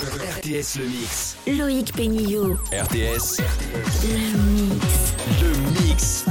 RTS Le Mix. Loïc Pénillot. RTS. Le mix. Le Mix.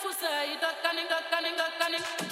fusa, you duck dunning, duck dunning, duck.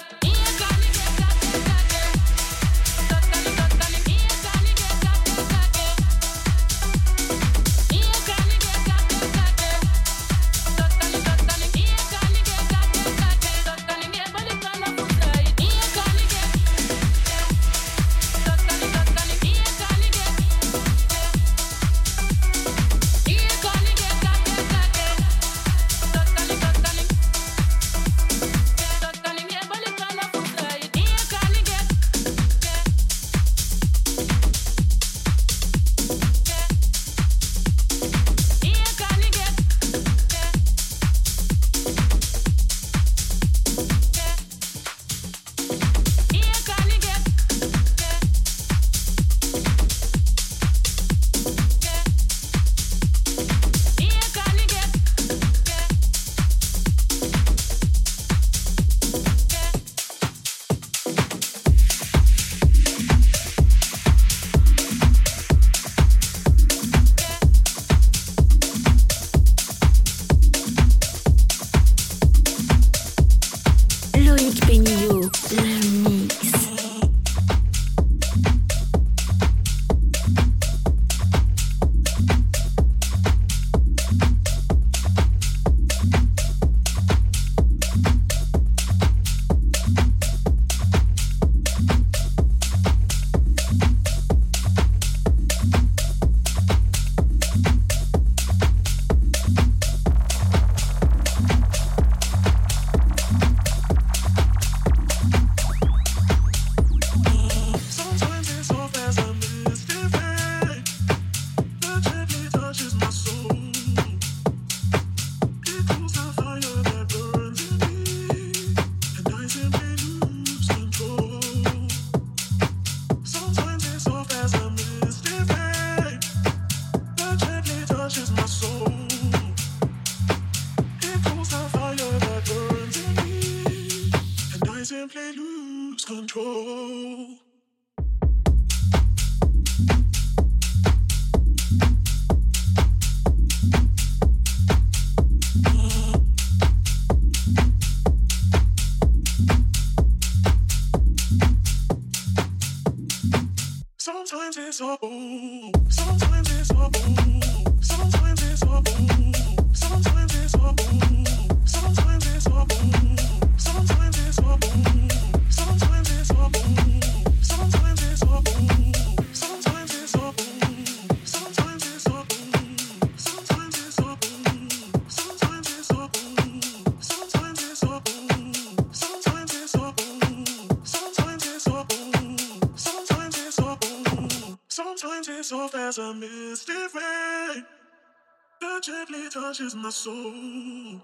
Touches my soul.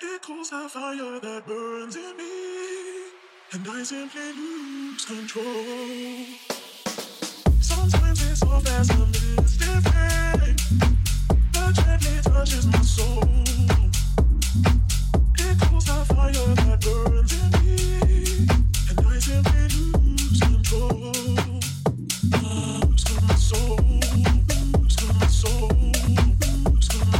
It cools the fire that burns in me, and I simply lose control. Sometimes it's as a misty rain that gently touches my soul. It cools the fire that burns in me, and I simply lose control. Lose my soul, lose my soul.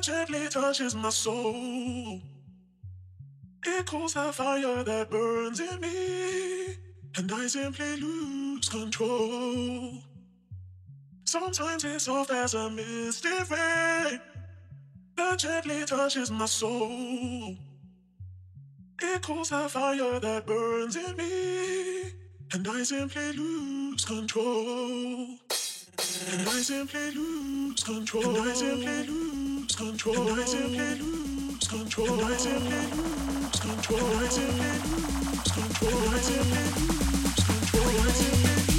gently touches my soul. It cools the fire that burns in me, and I simply lose control. Sometimes it's soft as a misty rain that gently touches my soul. It cools the fire that burns in me, and I simply lose control. And I simply lose control. And I simply lose control. Control. Control. Control. Control. Simply lose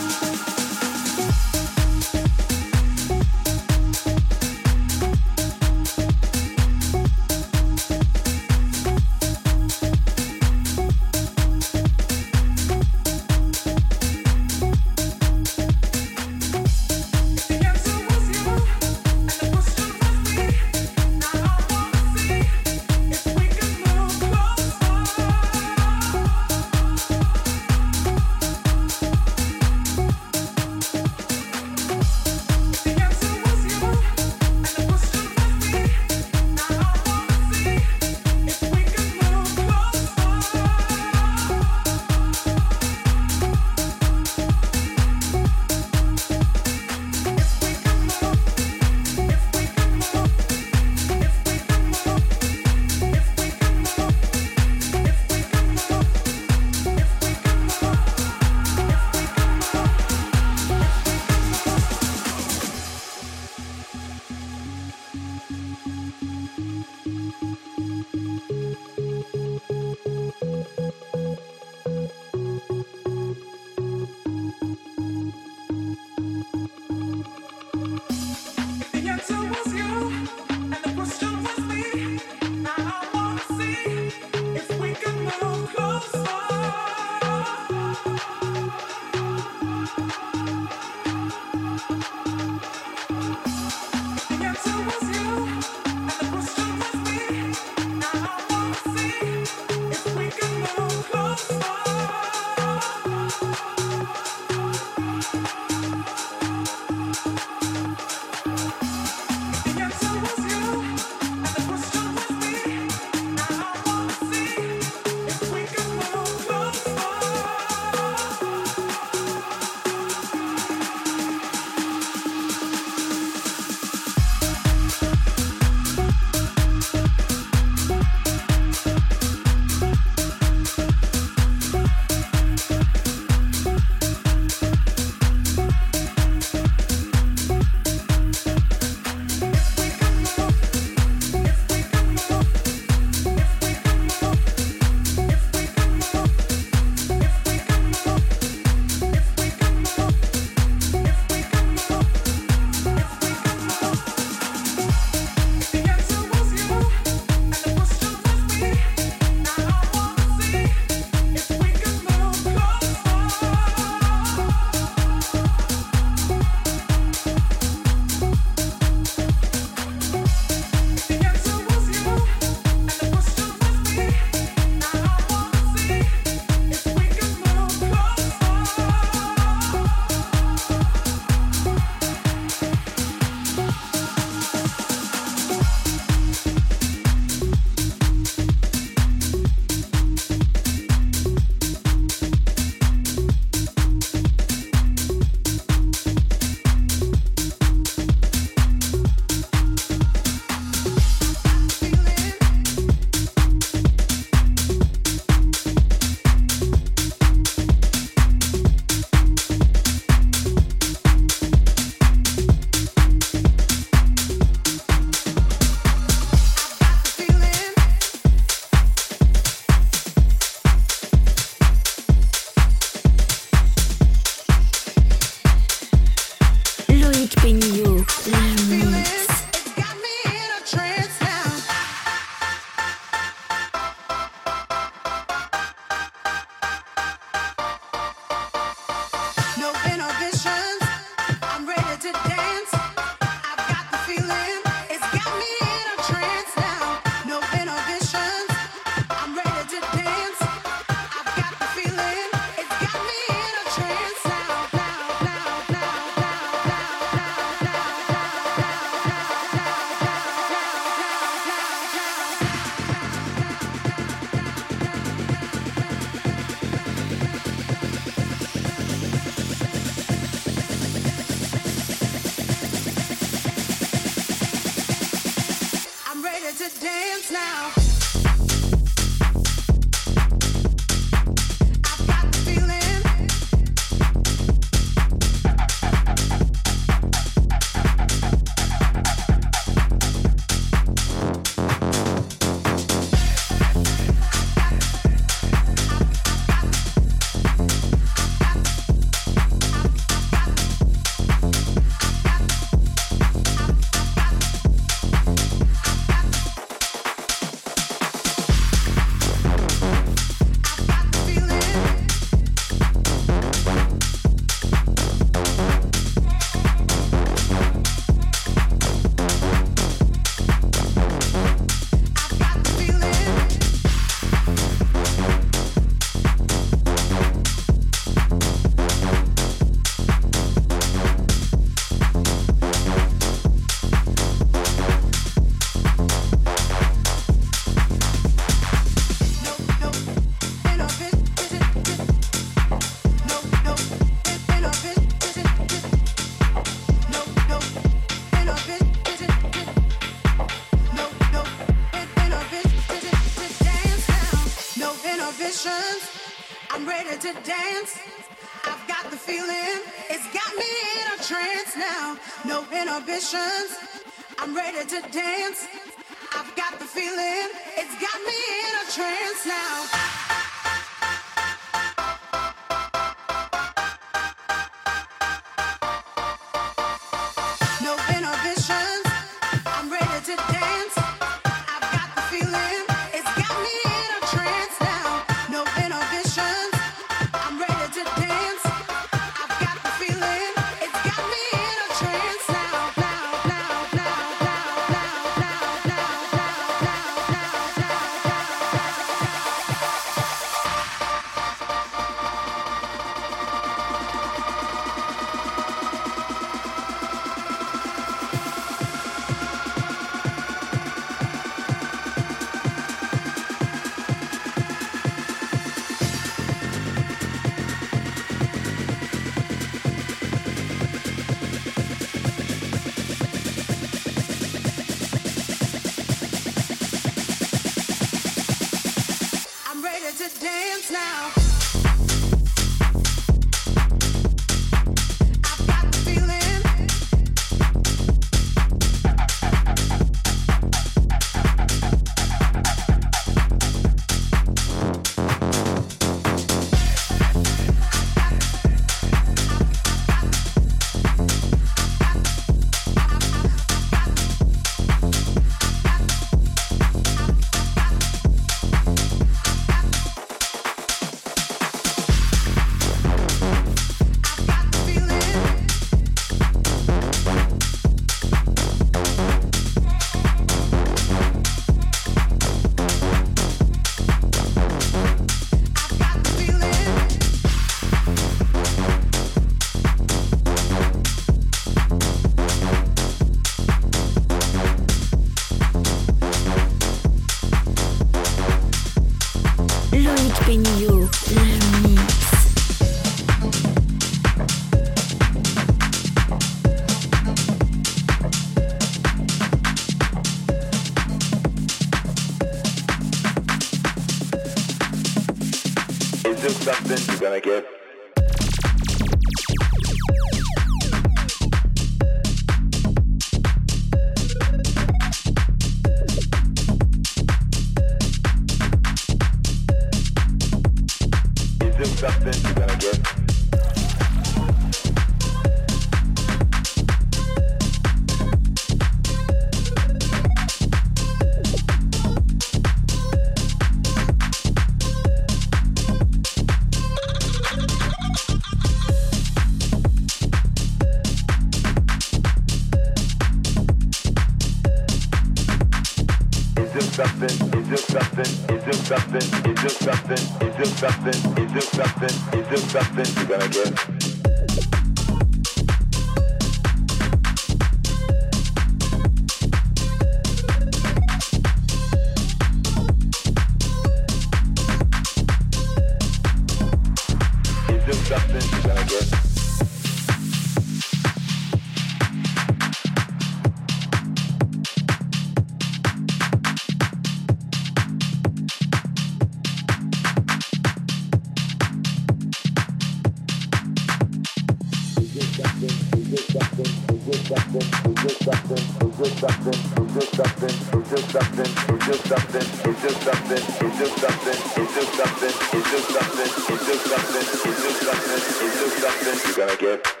You're gonna get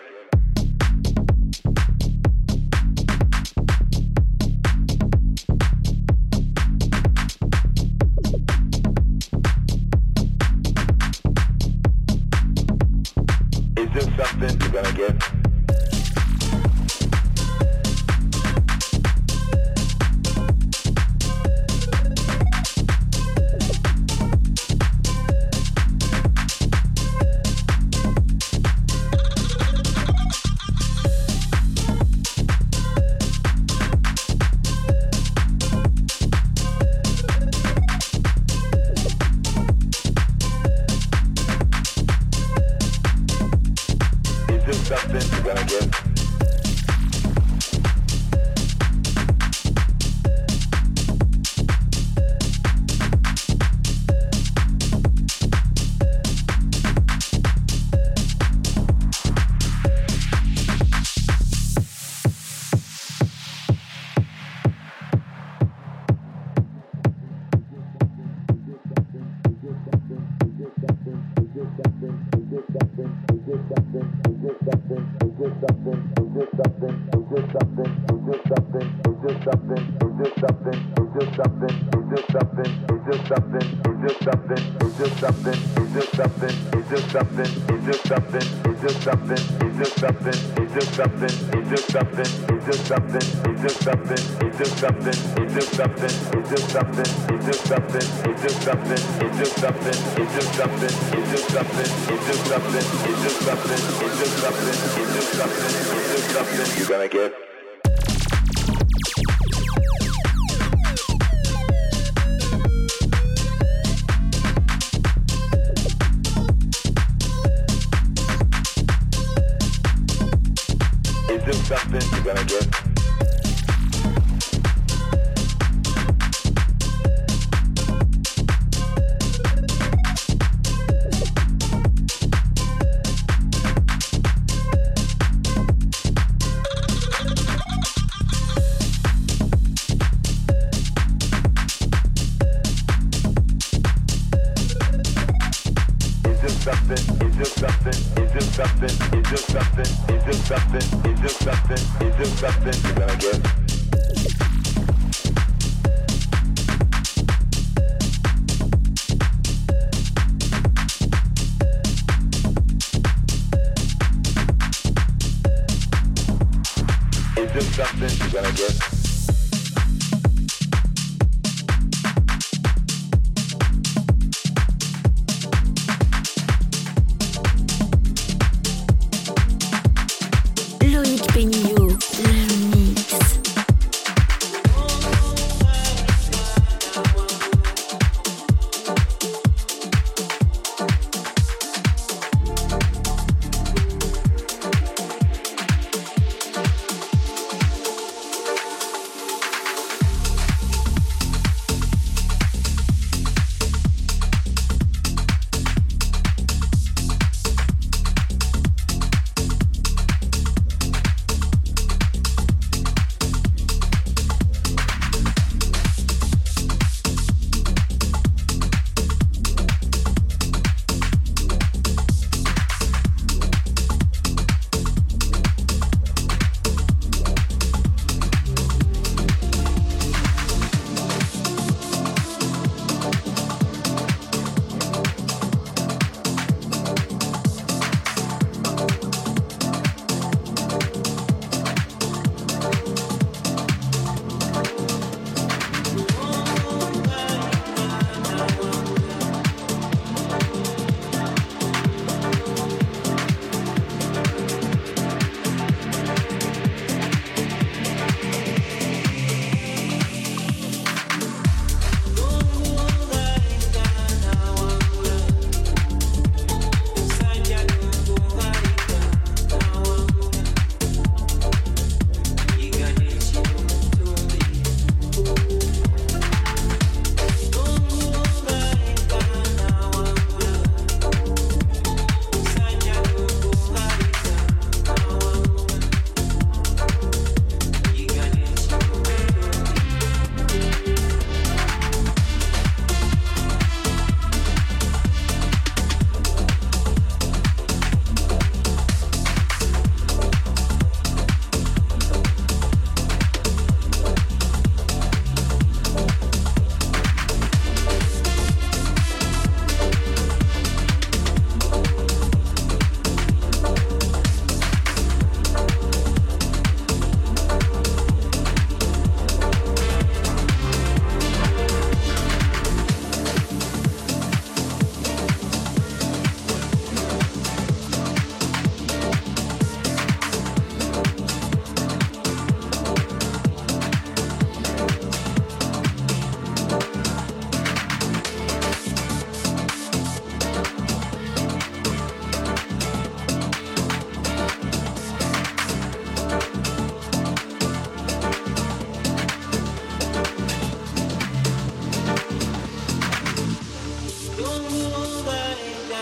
something? Is this something? Is this something? Is this something? Is this something? Is this something? Is this something? Is this something? Is this something? Is this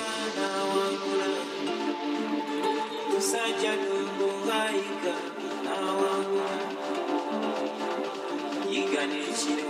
mwana wangula tusajja tumulayika awangula yiga n'ekiro